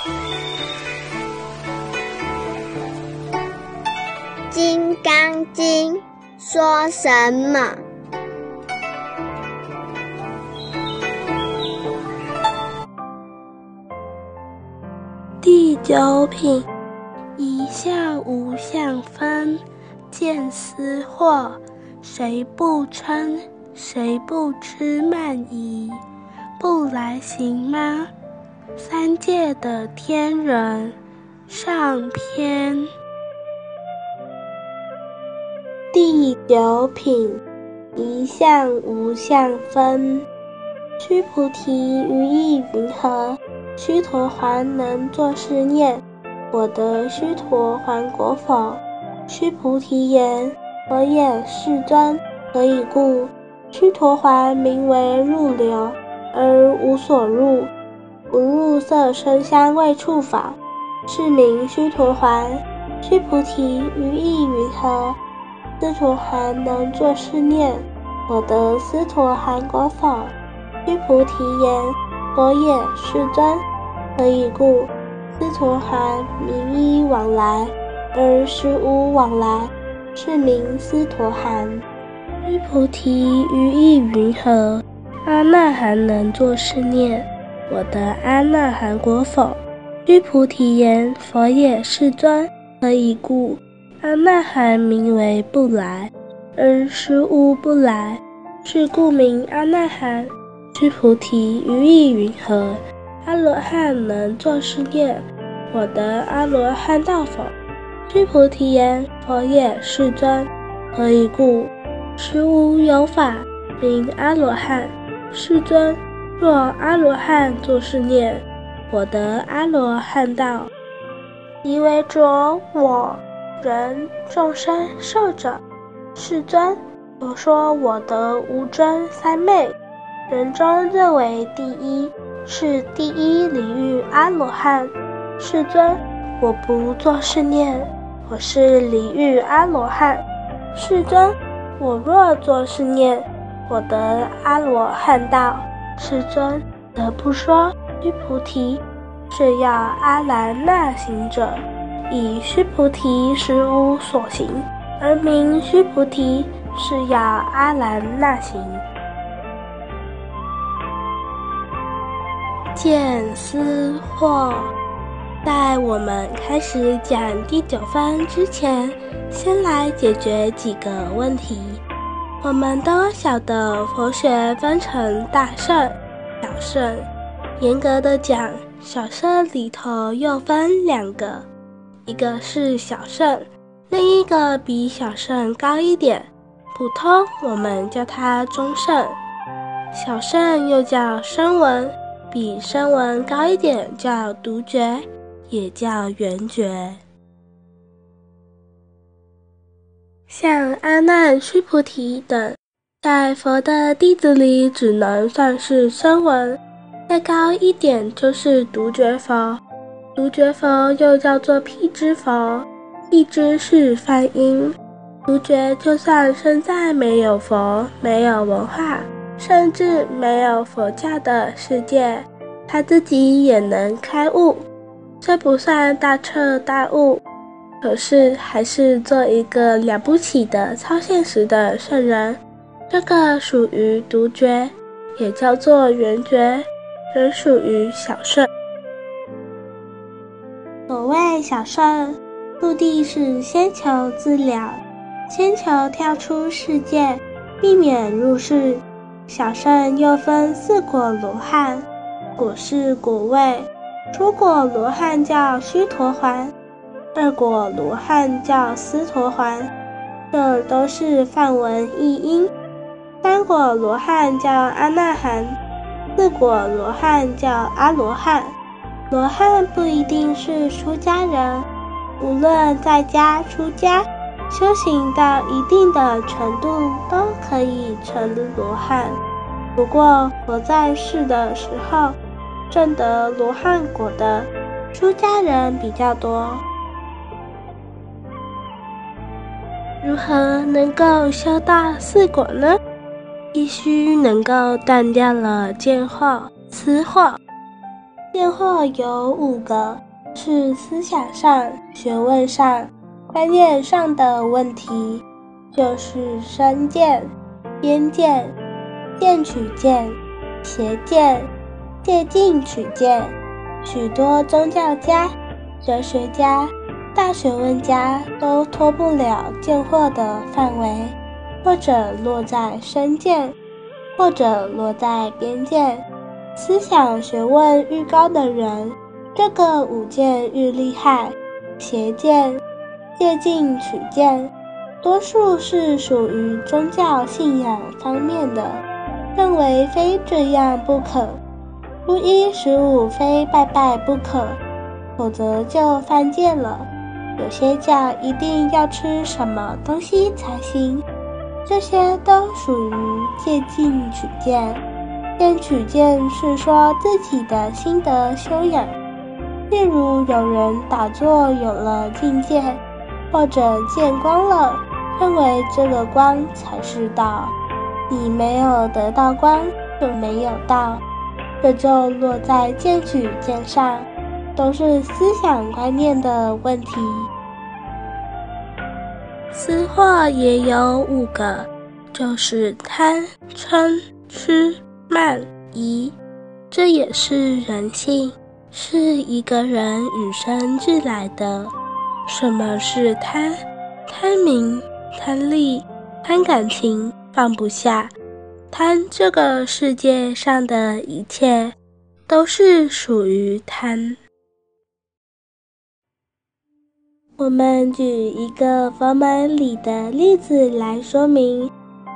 《金刚经》说什么？第九品，一相无相分，见思惑，谁不嗔？谁不知慢疑？不来行吗？三界的天人，上篇。第九品，一相无相分。须菩提，于意云何？须陀洹能作是念：我得须陀洹果否？须菩提言：佛也，世尊。何以故？须陀洹名为入流，而无所入，不入色声香味触法，是名须陀洹。须菩提，于意云何？斯陀含能作是念：我得斯陀含果否？须菩提言：佛也，世尊。何以故？斯陀含名依往来，而实无往来，是名斯陀含。须菩提，于意云何？阿那含能作是念：我得阿那含果否？须菩提言：佛也，世尊。何以故？阿那含名为不来，而实无不来，是故名阿那含。须菩提，于意云何？阿罗汉能作是念：我得阿罗汉道否？须菩提言：佛也，世尊。何以故？实无有法名阿罗汉。世尊，若阿罗汉作是念：我得阿罗汉道，即为着我。人众生寿者，世尊。我说我得无尊三昧，人中认为第一，是第一离欲阿罗汉。世尊，我不作是念，我是离欲阿罗汉。世尊，我若作是念，我得阿罗汉道。世尊，不得不说。须菩提，是要阿兰那行者。以须菩提实无所行，而名须菩提，是要阿兰那行。见思惑，在我们开始讲第九分之前，先来解决几个问题。我们都晓得佛学分成大圣、小圣。严格的讲，小圣里头又分两个。一个是小圣，另一个比小圣高一点，普通我们叫它中圣。小圣又叫声闻，比声闻高一点叫独觉，也叫圆觉。像阿难、须菩提等，在佛的弟子里只能算是声闻，再高一点就是独觉佛。独觉佛又叫做辟支佛，辟支是梵音。独觉就算身在没有佛、没有文化，甚至没有佛教的世界，他自己也能开悟。虽不算大彻大悟，可是还是做一个了不起的超现实的圣人。这个属于独觉，也叫做圆觉，仍属于小圣。所谓小圣，目的是先求自了，先求跳出世界，避免入世。小圣又分四果罗汉，果是果位，初果罗汉叫须陀洹，二果罗汉叫斯陀环，这都是梵文译音。三果罗汉叫阿那含，四果罗汉叫阿罗汉。罗汉不一定是出家人，无论在家出家，修行到一定的程度都可以成罗汉。不过佛在世的时候，证得罗汉果的出家人比较多。如何能够修大四果呢？必须能够断掉了见惑、思惑。见惑有五个，是思想上、学问上、观念上的问题，就是身见、边见、见取见、邪见、借境取见。许多宗教家、哲学家、大学问家都脱不了贱货的范围，或者落在身贱，或者落在边见。思想学问愈高的人，这个五贱愈厉害。邪见、借境取见，多数是属于宗教信仰方面的，认为非这样不可，初一十五非拜拜不可，否则就犯贱了。有些教一定要吃什么东西才行，这些都属于借境取见。见取见是说自己的心得修养，例如有人打坐有了境界，或者见光了，认为这个光才是道。你没有得到光，就没有道，这就落在见取见上，都是思想观念的问题。私货也有五个，就是贪、嗔、痴。慢疑，这也是人性，是一个人与生俱来的。什么是贪？贪名、贪利、贪感情，放不下，贪这个世界上的一切，都是属于贪。我们举一个佛门里的例子来说明。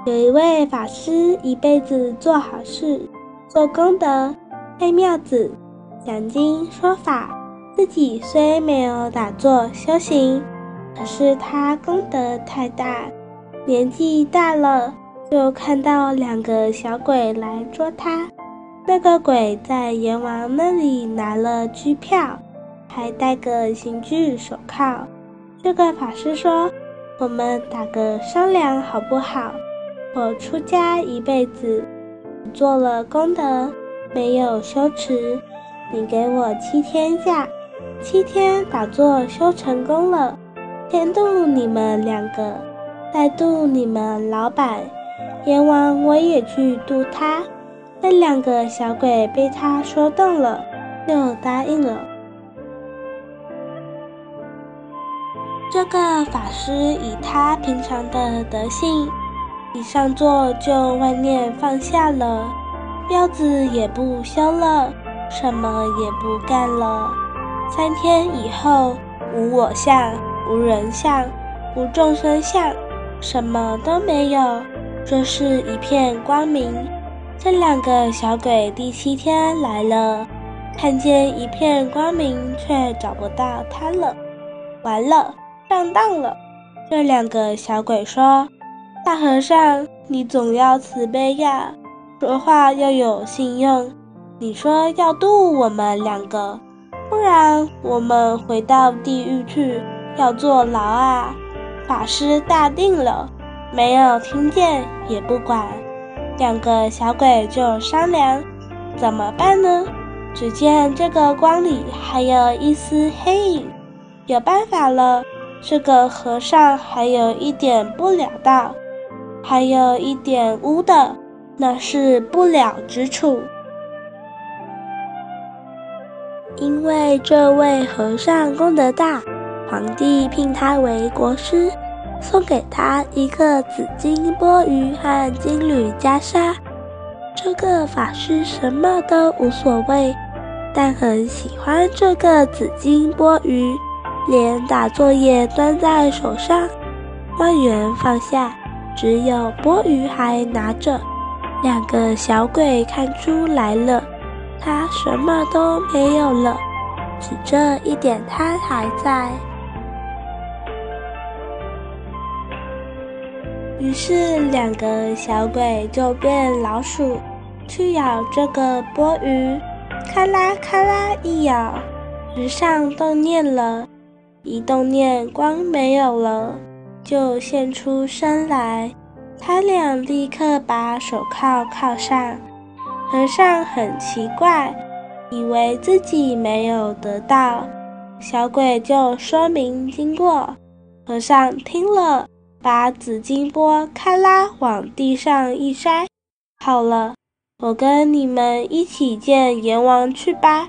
有一位法师，一辈子做好事、做功德、开庙子、讲经说法。自己虽没有打坐修行，可是他功德太大。年纪大了，就看到两个小鬼来捉他。那个鬼在阎王那里拿了支票，还戴个刑具手铐。这个法师说：“我们打个商量好不好？”我出家一辈子，做了功德，没有修持。你给我七天假，七天打坐修成功了，先度你们两个，再度你们老板。阎王我也去度他。那两个小鬼被他说动了，就答应了。这个法师以他平常的德性。一上座就万念放下了，庙子也不修了，什么也不干了。三天以后，无我相，无人相，无众生相，什么都没有，这是一片光明。这两个小鬼第七天来了，看见一片光明，却找不到他了，完了，上当了。这两个小鬼说。大和尚，你总要慈悲呀，说话要有信用。你说要渡我们两个，不然我们回到地狱去，要坐牢啊！法师大定了，没有听见也不管。两个小鬼就商量，怎么办呢？只见这个光里还有一丝黑影，有办法了。这个和尚还有一点不了道。还有一点污的，那是不了之处。因为这位和尚功德大，皇帝聘他为国师，送给他一个紫金钵盂和金缕袈裟。这个法师什么都无所谓，但很喜欢这个紫金钵盂，连打作业端在手上，万元放下。只有钵盂还拿着，两个小鬼看出来了，他什么都没有了，只这一点他还在。于是两个小鬼就变老鼠，去咬这个钵盂，咔啦咔啦一咬，直上动念了，一动念光没有了。就现出身来，他俩立刻把手铐铐上。和尚很奇怪，以为自己没有得到，小鬼就说明经过。和尚听了，把紫金钵咔啦往地上一摔，好了，我跟你们一起见阎王去吧。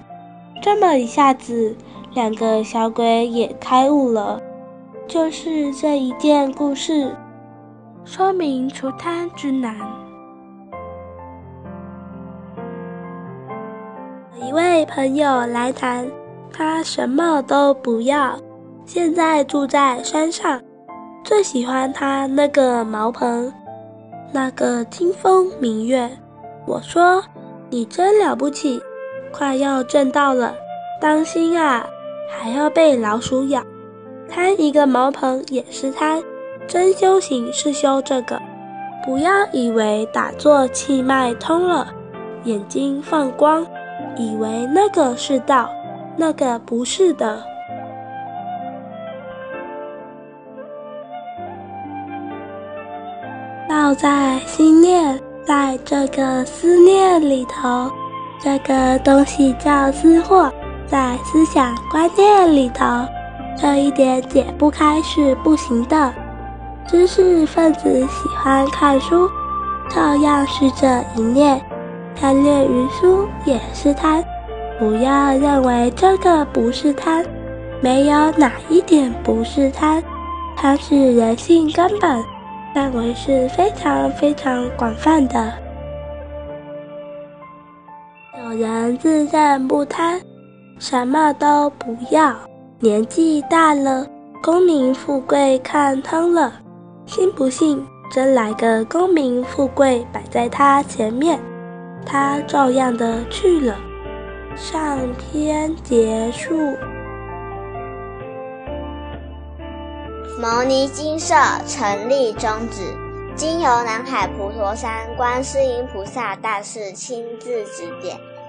这么一下子，两个小鬼也开悟了。就是这一件故事，说明除贪之难。一位朋友来谈，他什么都不要。现在住在山上，最喜欢他那个茅棚，那个清风明月。我说：“你真了不起，快要挣到了，当心啊，还要被老鼠咬。贪一个茅棚也是贪，真修行是修这个。不要以为打坐气脉通了，眼睛放光，以为那个是道，那个不是的。”道在心念，在这个思念里头，这个东西叫思惑，在思想观念里头，这一点解不开是不行的。知识分子喜欢看书，照样是这一念，贪恋于书也是贪。不要认为这个不是贪，没有哪一点不是贪，贪是人性根本。范围是非常非常广泛的。有人自认不贪，什么都不要，年纪大了，功名富贵看通了，信不信真来个功名富贵摆在他前面，他照样的去了。上篇结束。牟尼精舍成立宗旨，经由南海普陀山观世音菩萨大士亲自指点，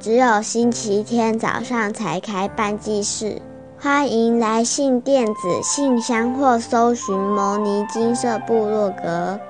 只有星期天早上才开办祭事，欢迎来信电子信箱或搜寻摩尼金色部落格。